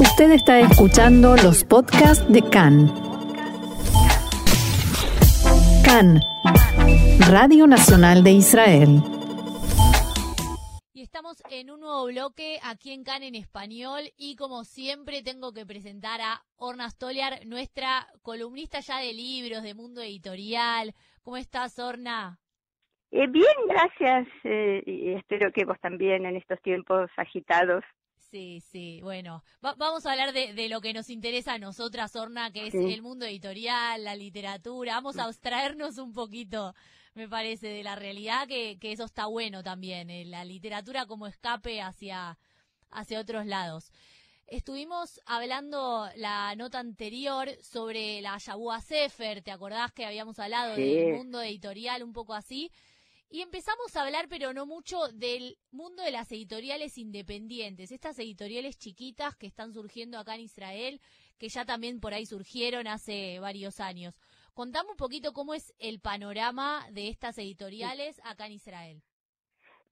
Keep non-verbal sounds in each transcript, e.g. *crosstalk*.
Usted está escuchando los podcasts de CAN. CAN, Radio Nacional de Israel. Y estamos en un nuevo bloque aquí en CAN en español y como siempre tengo que presentar a Orna Stoliar, nuestra columnista ya de libros, de mundo editorial. ¿Cómo estás, Orna? Eh, bien, gracias. Eh, y espero que vos también en estos tiempos agitados Sí, sí, bueno, vamos a hablar de, lo que nos interesa a nosotras, Orna, que es el mundo editorial, la literatura. Vamos a abstraernos un poquito, me parece, de la realidad, que, que eso está bueno también, eh, la literatura como escape hacia, hacia otros lados. Estuvimos hablando la nota anterior sobre la Yabúa Sefer, ¿te acordás que habíamos hablado del mundo editorial un poco así? Y empezamos a hablar, pero no mucho, del mundo de las editoriales independientes, estas editoriales chiquitas que están surgiendo acá en Israel, que ya también por ahí surgieron hace varios años. Contame un poquito cómo es el panorama de estas editoriales acá en Israel.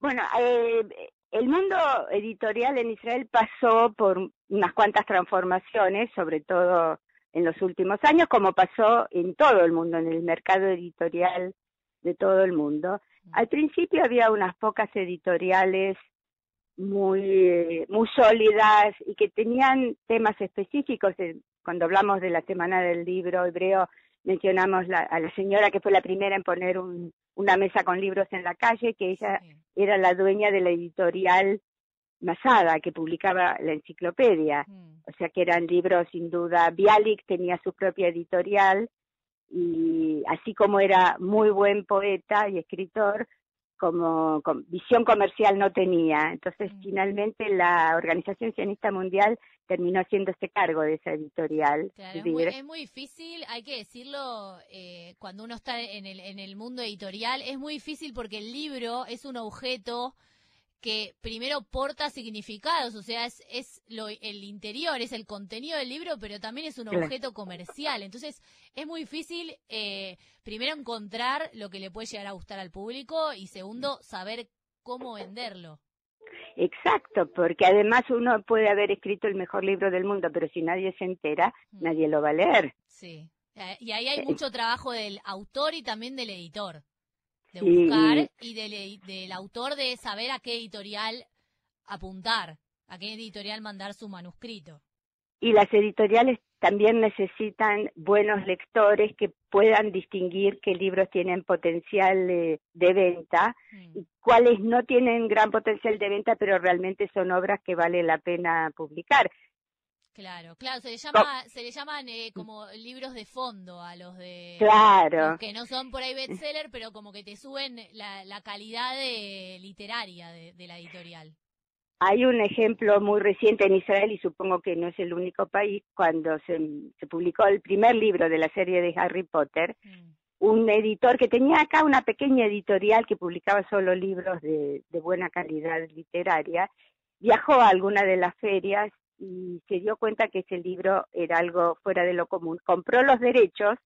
Bueno, eh, el mundo editorial en Israel pasó por unas cuantas transformaciones, sobre todo en los últimos años, como pasó en todo el mundo, en el mercado editorial de todo el mundo. Al principio había unas pocas editoriales muy, muy sólidas y que tenían temas específicos. Cuando hablamos de la Semana del Libro Hebreo, mencionamos a la señora que fue la primera en poner una mesa con libros en la calle, que ella era la dueña de la editorial Masada, que publicaba la enciclopedia. Mm. O sea que eran libros sin duda. Bialik tenía su propia editorial y así como era muy buen poeta y escritor, como visión comercial no tenía. Entonces, mm. finalmente la Organización Sionista Mundial terminó haciéndose cargo de esa editorial. Claro, es, muy, difícil, hay que decirlo, eh, cuando uno está en el, en el mundo editorial, es muy difícil porque el libro es un objeto que primero porta significados, o sea, es, es lo, el interior, es el contenido del libro, pero también es un objeto comercial. Entonces, es muy difícil, eh, primero, encontrar lo que le puede llegar a gustar al público y segundo, saber cómo venderlo. Exacto, porque además uno puede haber escrito el mejor libro del mundo, pero si nadie se entera, mm. nadie lo va a leer. Sí, eh, y ahí hay eh, mucho trabajo del autor y también del editor de buscar y, del, autor de saber a qué editorial apuntar, a qué editorial mandar su manuscrito. Y las editoriales también necesitan buenos lectores que puedan distinguir qué libros tienen potencial de, venta mm. y cuáles no tienen gran potencial de venta, pero realmente son obras que vale la pena publicar. Claro, claro, se le llama, se le llaman eh, como libros de fondo a los de claro. que no son por ahí bestseller, pero como que te suben la, la calidad de, literaria de, la editorial. Hay un ejemplo muy reciente en Israel y supongo que no es el único país cuando se, se publicó el primer libro de la serie de Harry Potter. Mm. Un editor que tenía acá una pequeña editorial que publicaba solo libros de, de buena calidad literaria, viajó a alguna de las ferias y se dio cuenta que ese libro era algo fuera de lo común. Compró los derechos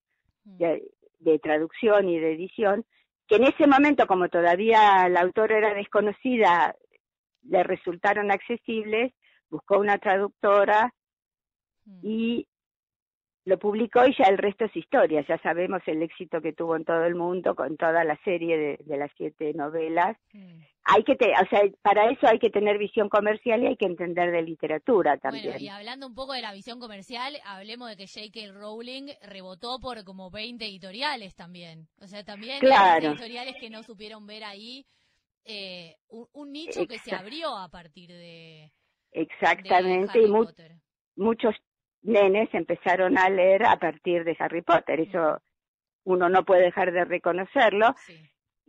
mm. de, traducción y de edición, que en ese momento, como todavía la autora era desconocida, le resultaron accesibles, buscó una traductora mm. y lo publicó y ya el resto es historia. Ya sabemos el éxito que tuvo en todo el mundo con toda la serie de, las siete novelas. Hay que, o sea, para eso hay que tener visión comercial y hay que entender de literatura también. Bueno, y hablando un poco de la visión comercial, hablemos de que J.K. Rowling rebotó por como 20 editoriales también. O sea, también hay editoriales que no supieron ver ahí eh, un, nicho que se abrió a partir de. Exactamente, y muchos nenes empezaron a leer a partir de Harry Potter, eso uno no puede dejar de reconocerlo.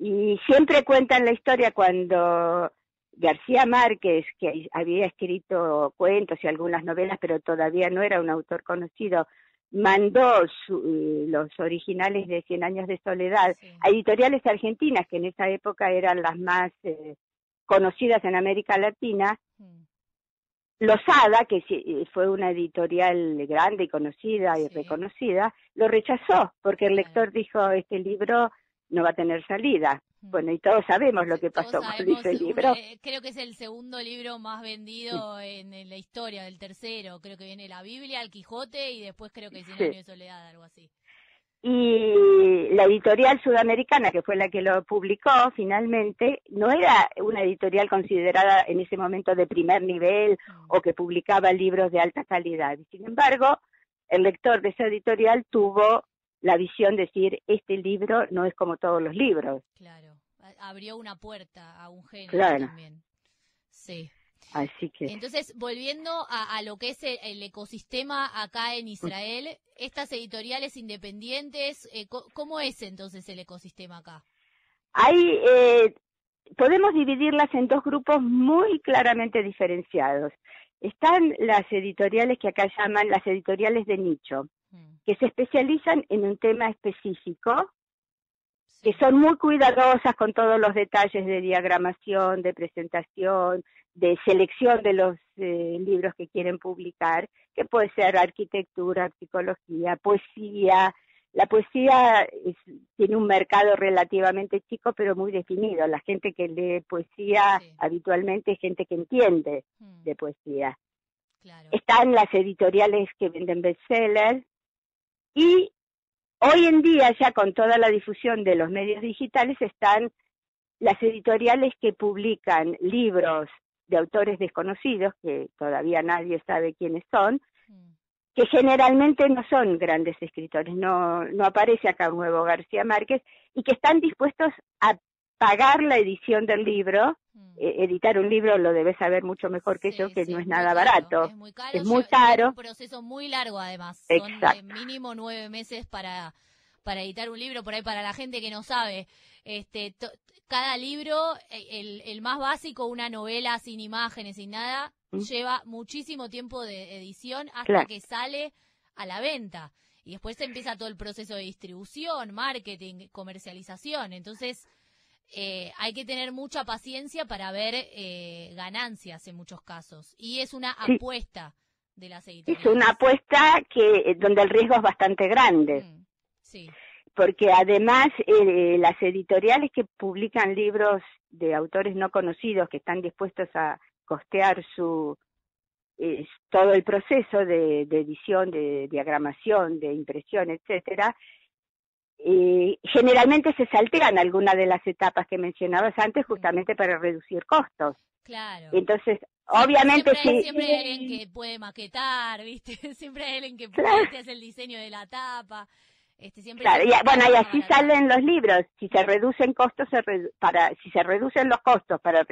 Y siempre cuentan la historia cuando García Márquez, que había escrito cuentos y algunas novelas, pero todavía no era un autor conocido, mandó los originales de Cien Años de Soledad a editoriales argentinas, que en esa época eran las más eh, conocidas en América Latina, Losada, que eh, fue una editorial grande y conocida y reconocida, lo rechazó porque el lector dijo, este libro no va a tener salida. Bueno, y todos sabemos lo que pasó con ese libro. Eh, creo que es el segundo libro más vendido en, la historia, del tercero. Creo que viene la Biblia, el Quijote y después creo que Cien sí. de soledad, algo así. Y la editorial sudamericana, que fue la que lo publicó finalmente, no era una editorial considerada en ese momento de primer nivel mm. o que publicaba libros de alta calidad. Sin embargo, el lector de esa editorial tuvo la visión de decir, este libro no es como todos los libros. Claro, abrió una puerta a un género claro. también. Sí. Así que. Entonces, volviendo a, lo que es el, ecosistema acá en Israel, estas editoriales independientes, eh, ¿cómo es entonces el ecosistema acá? Hay, eh, podemos dividirlas en dos grupos muy claramente diferenciados. Están las editoriales que acá llaman las editoriales de nicho. Que se especializan en un tema específico, que son muy cuidadosas con todos los detalles de diagramación, de presentación, de selección de los eh, libros que quieren publicar, que puede ser arquitectura, psicología, poesía. La poesía tiene un mercado relativamente chico, pero muy definido. La gente que lee poesía habitualmente es gente que entiende hmm. de poesía. Están las editoriales que venden bestsellers y hoy en día ya con toda la difusión de los medios digitales están las editoriales que publican libros de autores desconocidos, que todavía nadie sabe quiénes son, mm. que generalmente no son grandes escritores, no, no aparece acá un nuevo García Márquez, y que están dispuestos a pagar la edición del libro. Mm. Eh, editar un libro lo debes saber mucho mejor que yo, que no es nada barato. Es muy caro. Es muy caro. un proceso muy largo, además. Son mínimo nueve meses para, para editar un libro, por ahí para la gente que no sabe. Este, cada libro, e, el, el, más básico, una novela sin imágenes, sin nada, mm. lleva muchísimo tiempo de edición hasta que sale a la venta. Y después empieza todo el proceso de distribución, marketing, comercialización. Entonces, eh, hay que tener mucha paciencia para ver eh, ganancias en muchos casos. Y es una apuesta de las editoriales. Es una apuesta que donde el riesgo es bastante grande. Mm, sí porque además eh, las editoriales que publican libros de autores no conocidos que están dispuestos a costear su todo el proceso de, edición, de diagramación, de impresión, etcétera, eh, generalmente se saltean algunas de las etapas que mencionabas antes justamente para reducir costos. Claro. Entonces, obviamente siempre, Siempre hay alguien que puede maquetar, ¿viste? *laughs* Siempre hay alguien que puede hacer el diseño de la tapa. Este, claro, bueno, y así salen los libros. Si se reducen costos, para, si se reducen los costos para,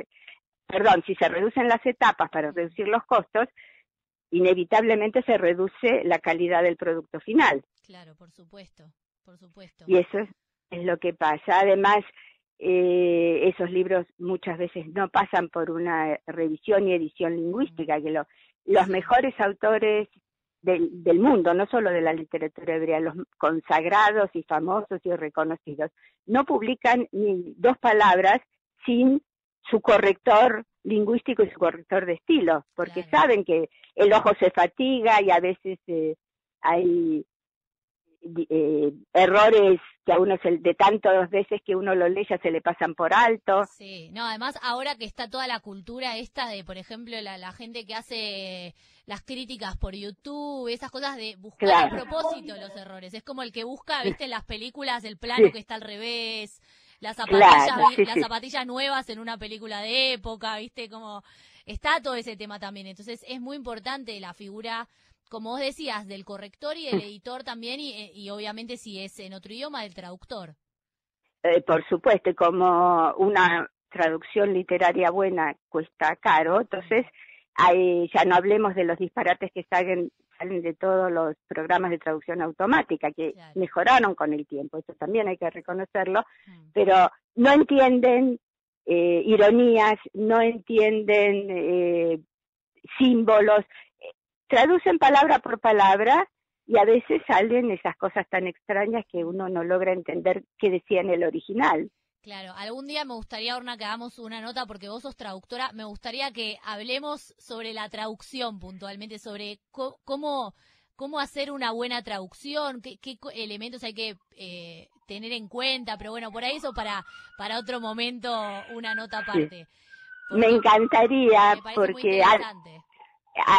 perdón, si se reducen las etapas para reducir los costos, inevitablemente se reduce la calidad del producto final. Claro, por supuesto, por supuesto. Y eso es, lo que pasa. Además, eh, esos libros muchas veces no pasan por una revisión y edición lingüística, que los mejores autores del, del, mundo, no solo de la literatura hebrea, los consagrados y famosos y reconocidos, no publican ni dos palabras sin su corrector lingüístico y su corrector de estilo, porque saben que el ojo se fatiga y a veces eh, hay eh, errores que a uno se, de tantas veces que uno lo lee ya se le pasan por alto. Sí, no, además ahora que está toda la cultura esta de, por ejemplo, la, la gente que hace las críticas por YouTube, esas cosas de buscar a propósito los errores. Es como el que busca, viste, en las películas el plano que está al revés, las zapatillas, las zapatillas nuevas en una película de época, viste, como está todo ese tema también. Entonces es muy importante la figura como vos decías, del corrector y del editor también, y, y obviamente si es en otro idioma, del traductor. Eh, por supuesto, como una traducción literaria buena cuesta caro, entonces hay, ya no hablemos de los disparates que salen, salen de todos los programas de traducción automática, que mejoraron con el tiempo, eso también hay que reconocerlo, mm. pero no entienden eh, ironías, no entienden eh, símbolos, traducen palabra por palabra y a veces salen esas cosas tan extrañas que uno no logra entender qué decía en el original. Claro, algún día me gustaría, Orna, que hagamos una nota, porque vos sos traductora, me gustaría que hablemos sobre la traducción puntualmente, sobre cómo, cómo hacer una buena traducción, qué, qué elementos hay que eh, tener en cuenta, pero bueno, por ahí eso para, para otro momento, una nota aparte. Me encantaría, porque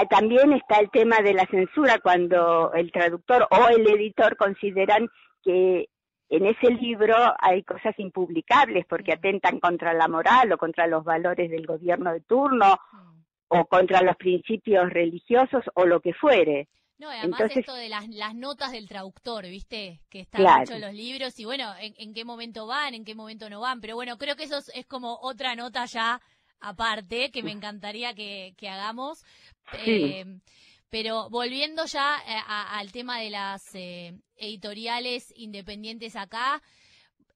también está el tema de la censura, cuando el traductor o el editor consideran que en ese libro hay cosas impublicables porque atentan contra la moral o contra los valores del gobierno de turno o contra los principios religiosos o lo que fuere. No, además esto de las, las, notas del traductor, ¿viste? Que están claro. en los libros y bueno, en, qué momento van, en qué momento no van. Pero bueno, creo que eso es, como otra nota ya aparte que me encantaría que, que hagamos. Eh, pero volviendo ya eh, al tema de las eh, editoriales independientes acá,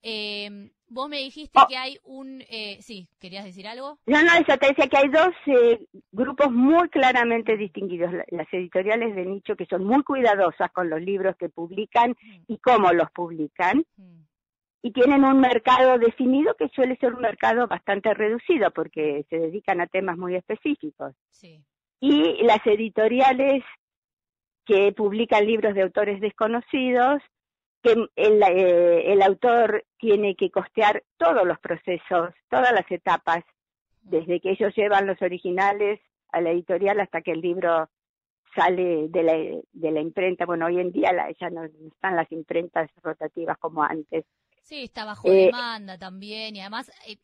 eh, vos me dijiste oh. que hay un... Eh, sí, ¿querías decir algo? No, no, eso te decía que hay dos eh, grupos muy claramente distinguidos. Las editoriales de nicho que son muy cuidadosas con los libros que publican mm. y cómo los publican. Mm. Y tienen un mercado definido que suele ser un mercado bastante reducido porque se dedican a temas muy específicos. Sí. Y las editoriales que publican libros de autores desconocidos que el, eh, el autor tiene que costear todos los procesos, todas las etapas, desde que ellos llevan los originales a la editorial hasta que el libro sale de la, de la imprenta. Bueno, hoy en día ya no están las imprentas rotativas como antes. Sí, está bajo eh, demanda también y además eh,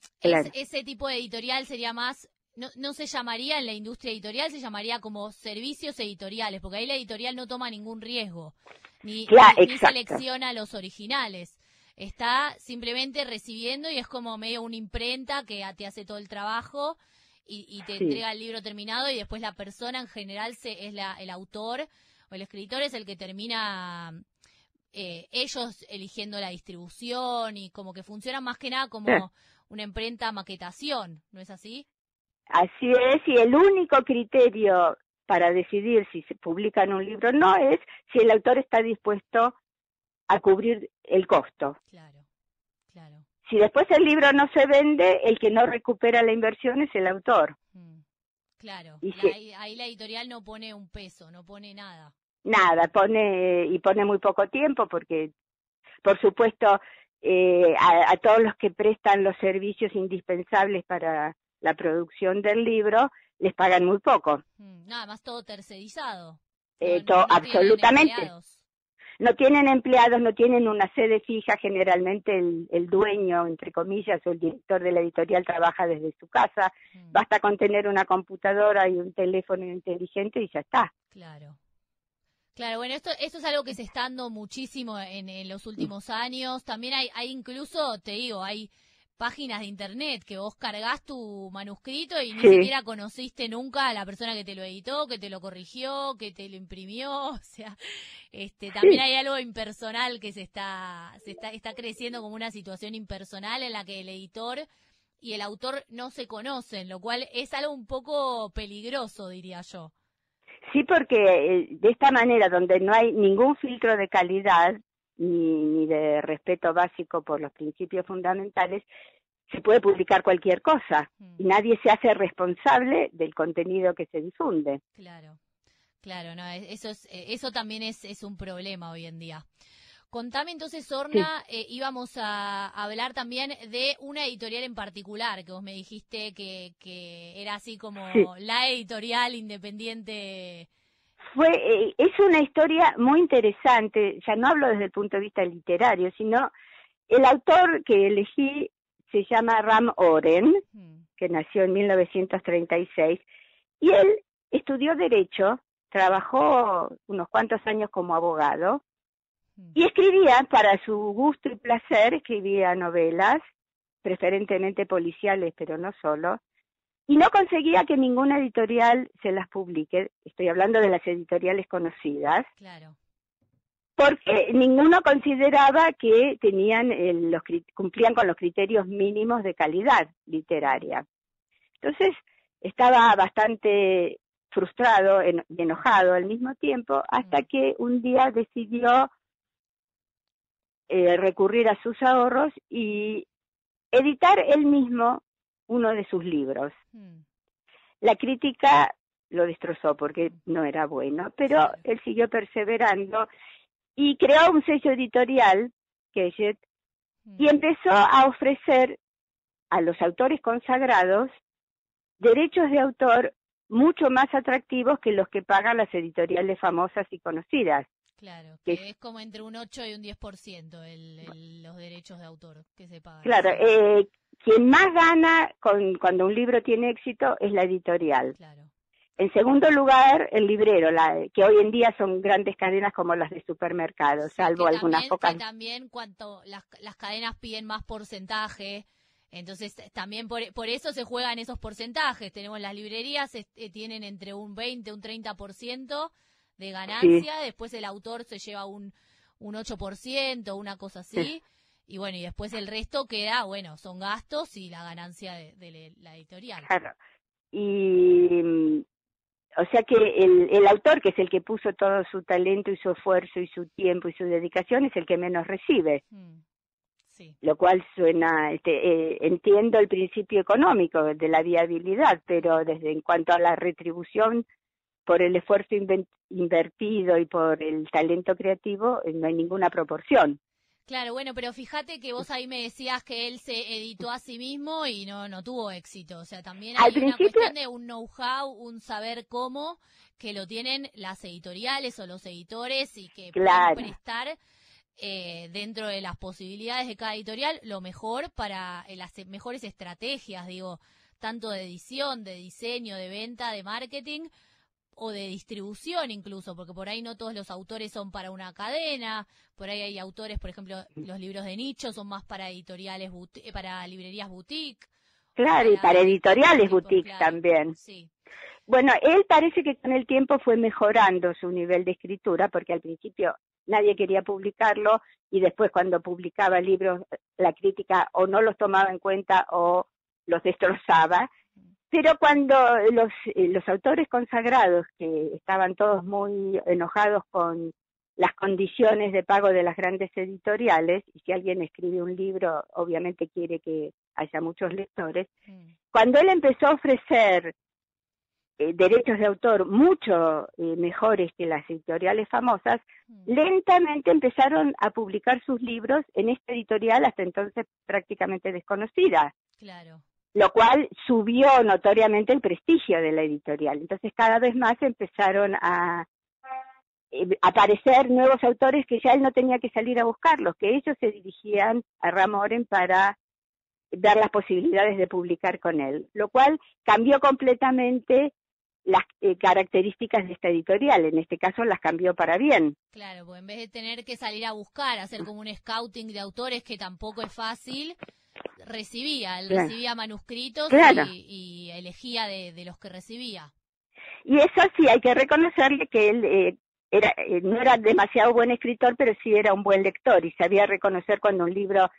ese tipo de editorial sería más, no, no se llamaría en la industria editorial, se llamaría como servicios editoriales, porque ahí la editorial no toma ningún riesgo ni, selecciona los originales. Está simplemente recibiendo y es como medio una imprenta que te hace todo el trabajo y, te entrega el libro terminado y después la persona en general se, es la, el autor o el escritor es el que termina eh, ellos eligiendo la distribución y como que funciona más que nada como una imprenta maquetación, ¿no es así? Así es, y el único criterio para decidir si se publica en un libro no es si el autor está dispuesto a cubrir el costo. Claro, claro. Si después el libro no se vende, el que no recupera la inversión es el autor. Mm, claro, ahí, la editorial no pone un peso, no pone nada. Nada, pone y pone muy poco tiempo porque, por supuesto, eh, a, todos los que prestan los servicios indispensables para la producción del libro, les pagan muy poco. Mm, nada más todo tercerizado. Eh, absolutamente. No tienen empleados, no tienen una sede fija, generalmente el, dueño, entre comillas, o el director de la editorial trabaja desde su casa, mm. basta con tener una computadora y un teléfono inteligente y ya está. Claro. Claro, bueno, esto, esto es algo que se está dando muchísimo en, en los últimos años. También hay, hay incluso, te digo, hay páginas de internet que vos cargas tu manuscrito y ni siquiera conociste nunca a la persona que te lo editó, que te lo corrigió, que te lo imprimió, *laughs* o sea, este también hay algo impersonal que se está se está está creciendo como una situación impersonal en la que el editor y el autor no se conocen, lo cual es algo un poco peligroso, diría yo. Sí, porque eh, de esta manera, donde no hay ningún filtro de calidad, ni, de respeto básico por los principios fundamentales, se puede publicar cualquier cosa y mm. nadie se hace responsable del contenido que se difunde. Claro, claro, no, eso, es, eh, eso también es, es un problema hoy en día. Contame entonces, Orna, eh, íbamos a hablar también de una editorial en particular, que vos me dijiste que, que era así como la editorial independiente fue eh, es una historia muy interesante, ya no hablo desde el punto de vista literario, sino el autor que elegí se llama Ram Oren, mm. que nació en 1936, y él estudió Derecho, trabajó unos cuantos años como abogado. Y escribía, para su gusto y placer, escribía novelas, preferentemente policiales, pero no solo, y no conseguía que ninguna editorial se las publique. Estoy hablando de las editoriales conocidas. Claro. Porque ninguno consideraba que tenían los, cumplían con los criterios mínimos de calidad literaria. Entonces estaba bastante frustrado y enojado al mismo tiempo hasta mm. que un día decidió eh, recurrir a sus ahorros y editar él mismo uno de sus libros. Hmm. La crítica lo destrozó porque no era bueno, pero él siguió perseverando y creó un sello editorial, Keshet, y mm. empezó a ofrecer a los autores consagrados derechos de autor mucho más atractivos que los que pagan las editoriales famosas y conocidas. Claro, que es, como entre un 8 y un 10% el, los derechos de autor que se pagan. Claro, eh, quien más gana con, cuando un libro tiene éxito es la editorial. Claro. En segundo lugar, el librero, la, que hoy en día son grandes cadenas como las de supermercados, salvo algunas pocas. también cuanto las, las cadenas piden más porcentaje, entonces también por, por, eso se juegan esos porcentajes. Tenemos las librerías, eh, tienen entre un 20, un 30% de ganancia, después el autor se lleva un, un 8%, una cosa así. Y bueno, y después el resto queda, bueno, son gastos y la ganancia de, de la editorial. Claro. Y o sea que el, el autor, que es el que puso todo su talento y su esfuerzo y su tiempo y su dedicación, es el que menos recibe. Mm, sí. Lo cual suena, este, eh, entiendo el principio económico de la viabilidad, pero desde en cuanto a la retribución por el esfuerzo invertido y por el talento creativo, eh, no hay ninguna proporción. Claro, bueno, pero fíjate que vos ahí me decías que él se editó a sí mismo y no, no tuvo éxito. O sea, también hay una cuestión de un know-how, un saber cómo, que lo tienen las editoriales o los editores y que pueden prestar eh, dentro de las posibilidades de cada editorial lo mejor para eh, las mejores estrategias, digo, tanto de edición, de diseño, de venta, de marketing, o de distribución incluso, porque por ahí no todos los autores son para una cadena, por ahí hay autores, por ejemplo, los libros de nicho son más para editoriales, eh, para librerías boutique. Claro, y para editoriales boutique también. Sí. Bueno, él parece que con el tiempo fue mejorando su nivel de escritura, porque al principio nadie quería publicarlo y después cuando publicaba libros la crítica o no los tomaba en cuenta o los destrozaba pero cuando los, eh, los autores consagrados, que estaban todos muy enojados con las condiciones de pago de las grandes editoriales, y si alguien escribe un libro, obviamente quiere que haya muchos lectores, mm. cuando él empezó a ofrecer eh, derechos de autor mucho eh, mejores que las editoriales famosas, mm. lentamente empezaron a publicar sus libros en esta editorial hasta entonces prácticamente desconocida. Claro lo cual subió notoriamente el prestigio de la editorial. Entonces cada vez más empezaron a eh, aparecer nuevos autores que ya él no tenía que salir a buscarlos, que ellos se dirigían a Ramoren para dar las posibilidades de publicar con él, lo cual cambió completamente las eh, características de esta editorial, en este caso las cambió para bien. Claro, pues en vez de tener que salir a buscar, hacer como un scouting de autores que tampoco es fácil, recibía, él recibía manuscritos y, elegía de, los que recibía. Y eso sí, hay que reconocerle que él eh, era, eh, no era demasiado buen escritor, pero sí era un buen lector y sabía reconocer cuando un libro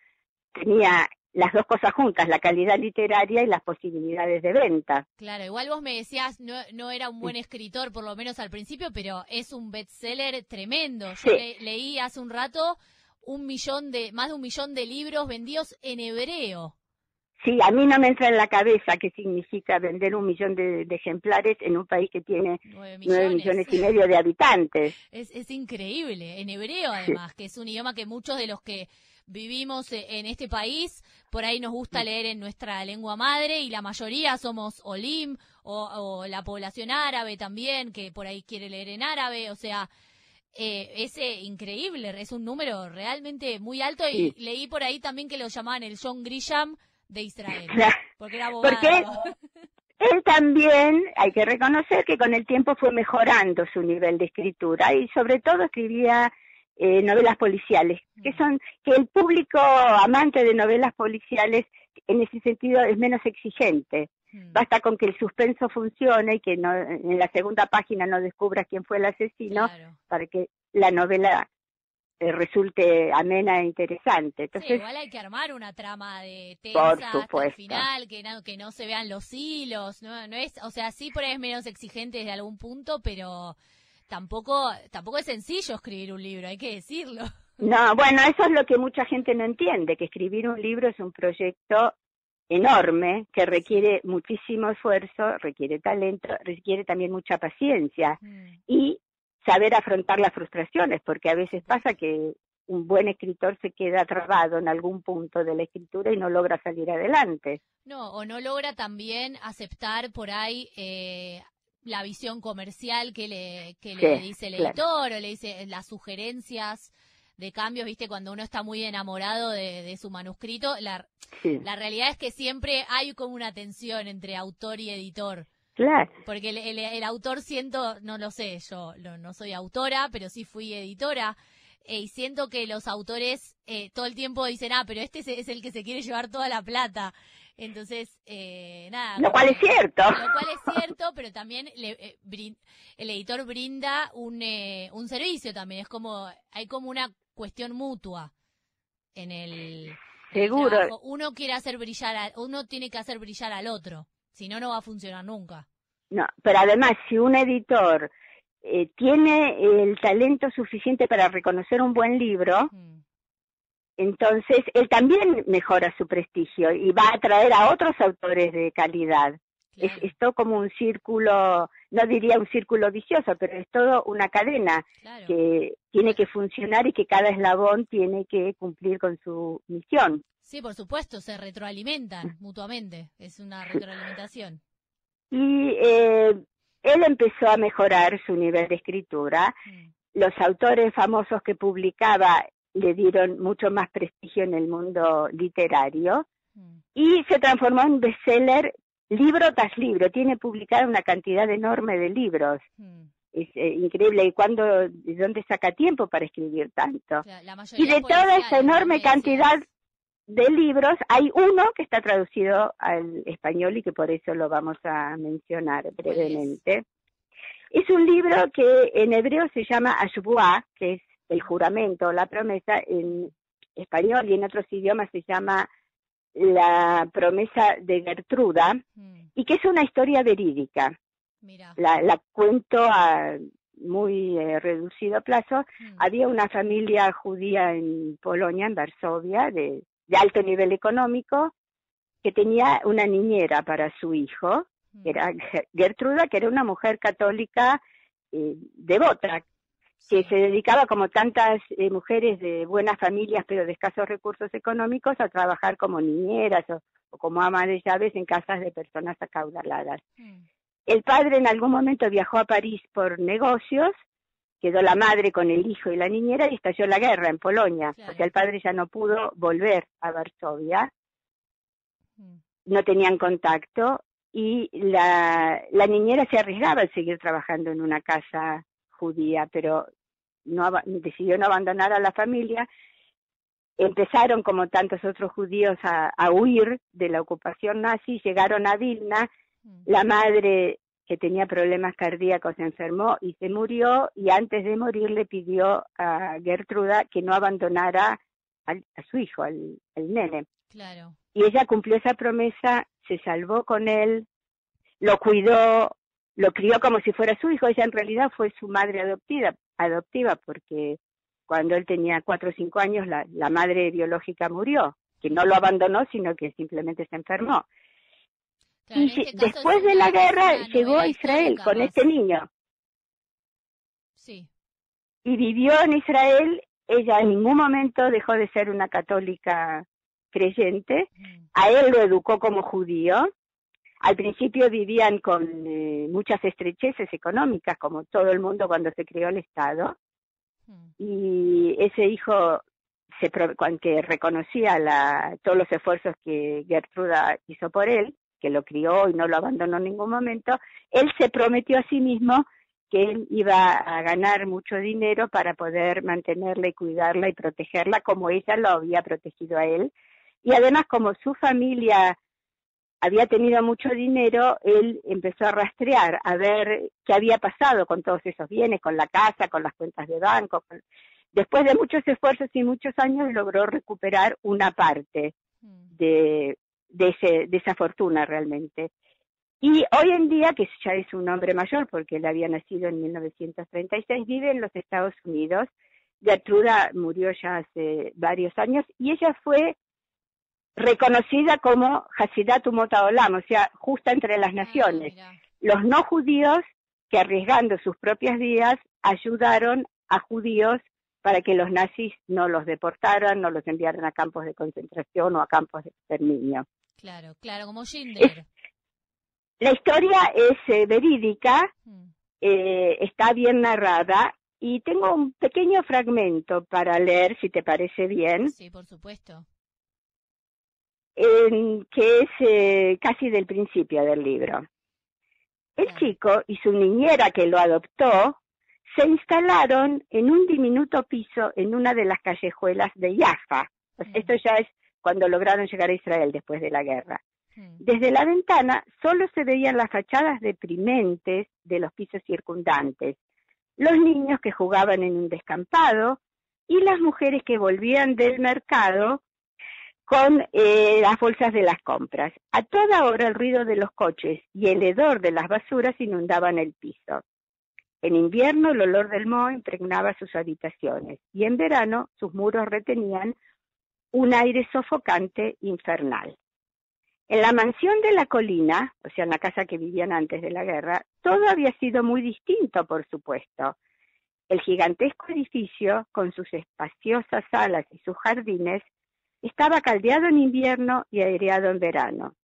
tenía las dos cosas juntas, la calidad literaria y las posibilidades de venta. Claro, igual vos me decías, no, no era un buen escritor, por lo menos al principio, pero es un bestseller tremendo. Yo leí hace un rato un millón de, más de un millón de libros vendidos en hebreo. Sí, a mí no me entra en la cabeza qué significa vender un millón de, ejemplares en un país que tiene nueve millones, y medio de habitantes. *laughs* Es, es increíble, en hebreo además, que es un idioma que muchos de los que vivimos e, en este país, por ahí nos gusta leer en nuestra lengua madre y la mayoría somos olim o, o la población árabe también, que por ahí quiere leer en árabe, o sea, eh, es increíble, es un número realmente muy alto y leí por ahí también que lo llamaban el John Grisham de Israel, *laughs* porque era abogado. él también, hay que reconocer que con el tiempo fue mejorando su nivel de escritura y sobre todo escribía eh, novelas policiales, que mm. son que el público amante de novelas policiales en ese sentido es menos exigente. Hmm. Basta con que el suspenso funcione y que no, en la segunda página no descubras quién fue el asesino para que la novela eh, resulte amena e interesante. Entonces, igual hay que armar una trama de tensa hasta el final, que no, que no se vean los hilos, no, no es, o sea, sí por ahí es menos exigente desde algún punto, pero tampoco, tampoco es sencillo escribir un libro, hay que decirlo. No, bueno, eso es lo que mucha gente no entiende, que escribir un libro es un proyecto enorme que requiere muchísimo esfuerzo, requiere talento, requiere también mucha paciencia Mm. y saber afrontar las frustraciones, porque a veces pasa que un buen escritor se queda trabado en algún punto de la escritura y no logra salir adelante. No, o no logra también aceptar por ahí eh, la visión comercial que le, que le Sí, dice el claro. editor o le dice las sugerencias de cambios, viste, cuando uno está muy enamorado de, de su manuscrito, la, Sí, la realidad es que siempre hay como una tensión entre autor y editor. claro. Porque el, el- el autor siento, no lo sé, yo no, no soy autora, pero sí fui editora. eh, y siento que los autores eh, todo el tiempo dicen, ah, pero este es, es el que se quiere llevar toda la plata. Entonces, eh, nada. Lo cual es cierto. Lo cual es cierto, pero también le- eh, brin- el editor brinda un, eh, un servicio también. Es como, hay como una cuestión mutua en el, Seguro. trabajo. Uno quiere hacer brillar, a- uno tiene que hacer brillar al otro. Si no, no va a funcionar nunca. No, pero además, si un editor eh, tiene el talento suficiente para reconocer un buen libro, Mm. entonces él también mejora su prestigio y va a atraer a otros autores de calidad. Es, todo como un círculo, no diría un círculo vicioso, pero es todo una cadena claro. que tiene que funcionar y que cada eslabón tiene que cumplir con su misión. Sí, por supuesto, se retroalimentan mutuamente. Es una retroalimentación. Y eh, él empezó a mejorar su nivel de escritura. Mm. Los autores famosos que publicaba le dieron mucho más prestigio en el mundo literario Mm. y se transformó en bestseller libro tras libro. Tiene publicada una cantidad enorme de libros. Mm. Es eh, increíble. ¿Y cuándo, de dónde saca tiempo para escribir tanto? Y de toda esa enorme cantidad de libros, hay uno que está traducido al español y que por eso lo vamos a mencionar brevemente. Es un libro que en hebreo se llama Ashbuah, que es el juramento, la promesa, en español y en otros idiomas se llama La promesa de Gertruda, Mm. y que es una historia verídica. Mira. La, la cuento a muy eh, reducido plazo. Mm. Había una familia judía en Polonia, en Varsovia, de, de alto nivel económico, que tenía una niñera para su hijo, Mm. que era Ge- Gertruda, que era una mujer católica eh, devota, que se dedicaba, como tantas eh, mujeres de buenas familias pero de escasos recursos económicos, a trabajar como niñeras o, o como ama de llaves en casas de personas acaudaladas. Mm. El padre en algún momento viajó a París por negocios, quedó la madre con el hijo y la niñera y estalló la guerra en Polonia. Claro. O sea, el padre ya no pudo volver a Varsovia, Mm. no tenían contacto y la, la niñera se arriesgaba a seguir trabajando en una casa judía, pero no decidió no abandonar a la familia. Empezaron, como tantos otros judíos, a, a huir de la ocupación nazi, llegaron a Vilna, Mm. la madre que tenía problemas cardíacos se enfermó y se murió y antes de morir le pidió a Gertruda que no abandonara al- a su hijo, al, al nene. Claro. Y ella cumplió esa promesa, se salvó con él, lo cuidó, lo crió como si fuera su hijo. Ella en realidad fue su madre adoptiva, adoptiva porque cuando él tenía cuatro o cinco años la, la madre biológica murió, que no lo abandonó, sino que simplemente se enfermó. Claro, y si- este después de la guerra llegó a Israel con más. este niño Sí. y vivió en Israel. Ella en ningún momento dejó de ser una católica creyente. Mm. A él lo educó como judío. Al principio vivían con eh, muchas estrecheces económicas, como todo el mundo cuando se creó el Estado. Mm. Y ese hijo, se, que reconocía la, todos los esfuerzos que Gertruda hizo por él, que lo crió y no lo abandonó en ningún momento, él se prometió a sí mismo que él iba a ganar mucho dinero para poder mantenerla y cuidarla y protegerla como ella lo había protegido a él. Y además, como su familia había tenido mucho dinero, él empezó a rastrear, a ver qué había pasado con todos esos bienes, con la casa, con las cuentas de banco. con- Después de muchos esfuerzos y muchos años, logró recuperar una parte Mm. de, de, ese, de esa fortuna realmente. Y hoy en día, que ya es un hombre mayor, porque él había nacido en 1936, vive en los Estados Unidos. Gertruda murió ya hace varios años y ella fue reconocida como Hasidat o sea, justa entre las Ah, naciones. Los no judíos que arriesgando sus propias vidas ayudaron a judíos para que los nazis no los deportaran, no los enviaran a campos de concentración o a campos de exterminio. Claro, claro, como Schindler. La historia es eh, verídica, Mm, eh, está bien narrada y tengo un pequeño fragmento para leer, si te parece bien, Sí, por supuesto. Que es eh, casi del principio del libro. El chico y su niñera que lo adoptó se instalaron en un diminuto piso en una de las callejuelas de Jaffa. Pues. Esto ya es cuando lograron llegar a Israel después de la guerra. Desde la ventana solo se veían las fachadas deprimentes de los pisos circundantes, los niños que jugaban en un descampado y las mujeres que volvían del mercado con eh, las bolsas de las compras. A toda hora el ruido de los coches y el hedor de las basuras inundaban el piso. En invierno el olor del moho impregnaba sus habitaciones y en verano sus muros retenían un aire sofocante infernal. En la mansión de la colina, o sea, en la casa que vivían antes de la guerra, todo había sido muy distinto, por supuesto. El gigantesco edificio, con sus espaciosas salas y sus jardines, estaba caldeado en invierno y aireado en verano.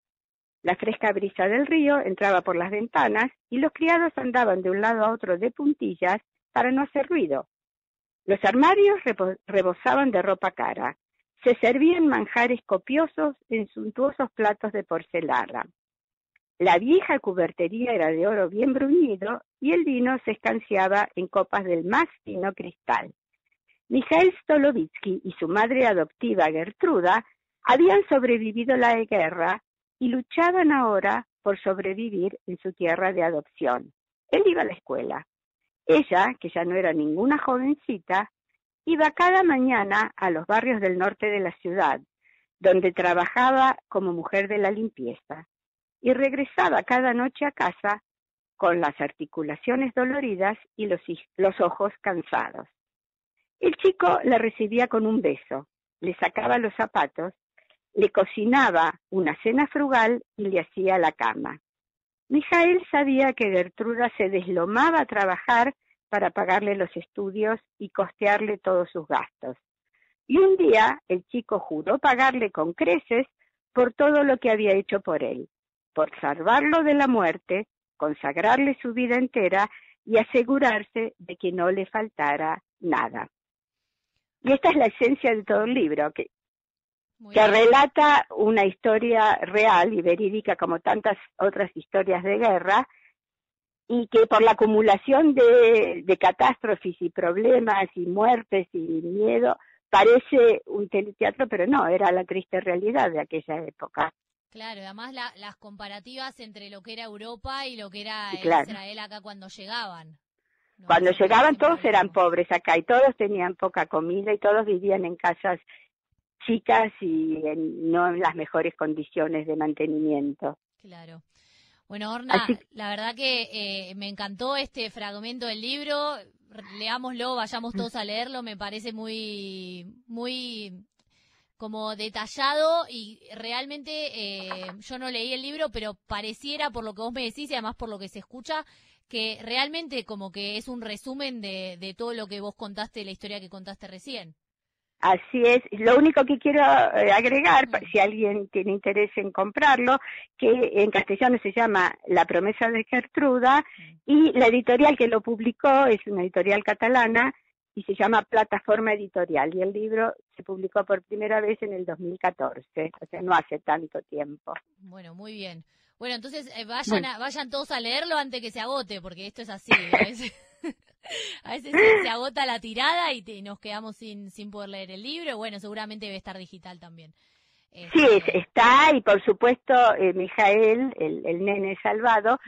La fresca brisa del río entraba por las ventanas y los criados andaban de un lado a otro de puntillas para no hacer ruido. Los armarios rebosaban de ropa cara. Se servían manjares copiosos en suntuosos platos de porcelana. La vieja cubertería era de oro bien bruñido y el vino se escanciaba en copas del más fino cristal. Mijael Stolovitsky y su madre adoptiva Gertruda habían sobrevivido la guerra y luchaban ahora por sobrevivir en su tierra de adopción. Él iba a la escuela. Ella, que ya no era ninguna jovencita, iba cada mañana a los barrios del norte de la ciudad, donde trabajaba como mujer de la limpieza, y regresaba cada noche a casa con las articulaciones doloridas y los, los ojos cansados. El chico la recibía con un beso, le sacaba los zapatos, le cocinaba una cena frugal y le hacía la cama. Mijael sabía que Gertruda se deslomaba a trabajar para pagarle los estudios y costearle todos sus gastos. Y un día el chico juró pagarle con creces por todo lo que había hecho por él, por salvarlo de la muerte, consagrarle su vida entera y asegurarse de que no le faltara nada. Y esta es la esencia de todo el libro, que, relata una historia real y verídica como tantas otras historias de guerra, y que por la acumulación de, de catástrofes y problemas y muertes y miedo parece un teleteatro, pero no, era la triste realidad de aquella época. Claro, además la- las comparativas entre lo que era Europa y lo que era claro. Israel acá cuando llegaban. Cuando llegaban todos eran pobres acá y todos tenían poca comida y todos vivían en casas chicas y en- no en las mejores condiciones de mantenimiento. Claro. Bueno, Orna, Así- la verdad que eh, me encantó este fragmento del libro. Leámoslo, vayamos todos a leerlo. Me parece muy, muy como detallado y realmente eh, yo no leí el libro, pero pareciera por lo que vos me decís y además por lo que se escucha que realmente como que es un resumen de, de todo lo que vos contaste, la historia que contaste recién. Así es. Lo único que quiero eh, agregar, Mm. si alguien tiene interés en comprarlo, que en castellano se llama La promesa de Gertruda y la editorial que lo publicó es una editorial catalana y se llama Plataforma Editorial y el libro se publicó por primera vez en el 2014, o sea, no hace tanto tiempo. Bueno, muy bien. Bueno, entonces eh, vayan, Bueno. a- vayan todos a leerlo antes que se agote, porque esto es así. A veces, *laughs* a veces se, agota la tirada y, te- y nos quedamos sin, sin poder leer el libro. Bueno, seguramente debe estar digital también. Sí, Este, es- está y por supuesto eh, Mijael, el, el nene salvado,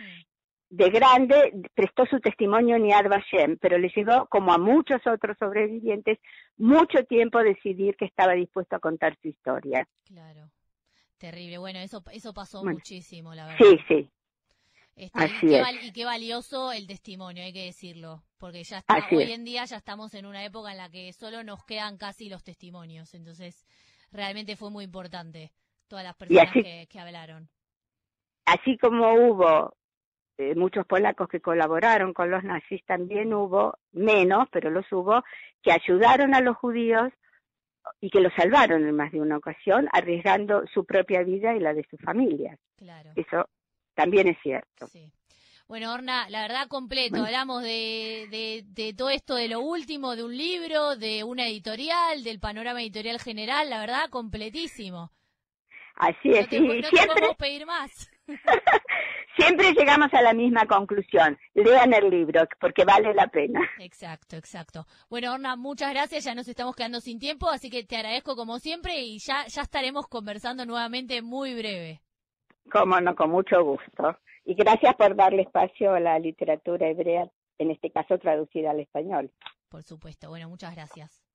de grande prestó su testimonio en Yad Vashem, pero le llevó, como a muchos otros sobrevivientes, mucho tiempo decidir que estaba dispuesto a contar su historia. Claro. Terrible. Bueno, eso, eso pasó Bueno. muchísimo, la verdad. Sí, sí, Este, y, así qué es. y qué valioso el testimonio, hay que decirlo. Porque ya está, Así hoy es. en día ya estamos en una época en la que solo nos quedan casi los testimonios. Entonces, realmente fue muy importante. todas las personas que, hablaron. Así como hubo eh, muchos polacos que colaboraron con los nazis, también hubo, menos, pero los hubo, que ayudaron a los judíos y que los salvaron en más de una ocasión, arriesgando su propia vida y la de sus familias. Claro. Eso también es cierto. Sí. Bueno, Orna, la verdad completo, hablamos de, de, todo esto, de lo último, de un libro, de una editorial, del panorama editorial general, la verdad completísimo. Así es, no no siempre... podemos pedir más. *laughs* siempre llegamos a la misma conclusión. Lean el libro, porque vale la pena. Exacto, exacto. Bueno, Orna, muchas gracias. Ya nos estamos quedando sin tiempo, así que te agradezco como siempre y ya, ya estaremos conversando nuevamente muy breve. Cómo no, con mucho gusto. Y gracias por darle espacio a la literatura hebrea, en este caso traducida al español. Por supuesto. Bueno, muchas gracias.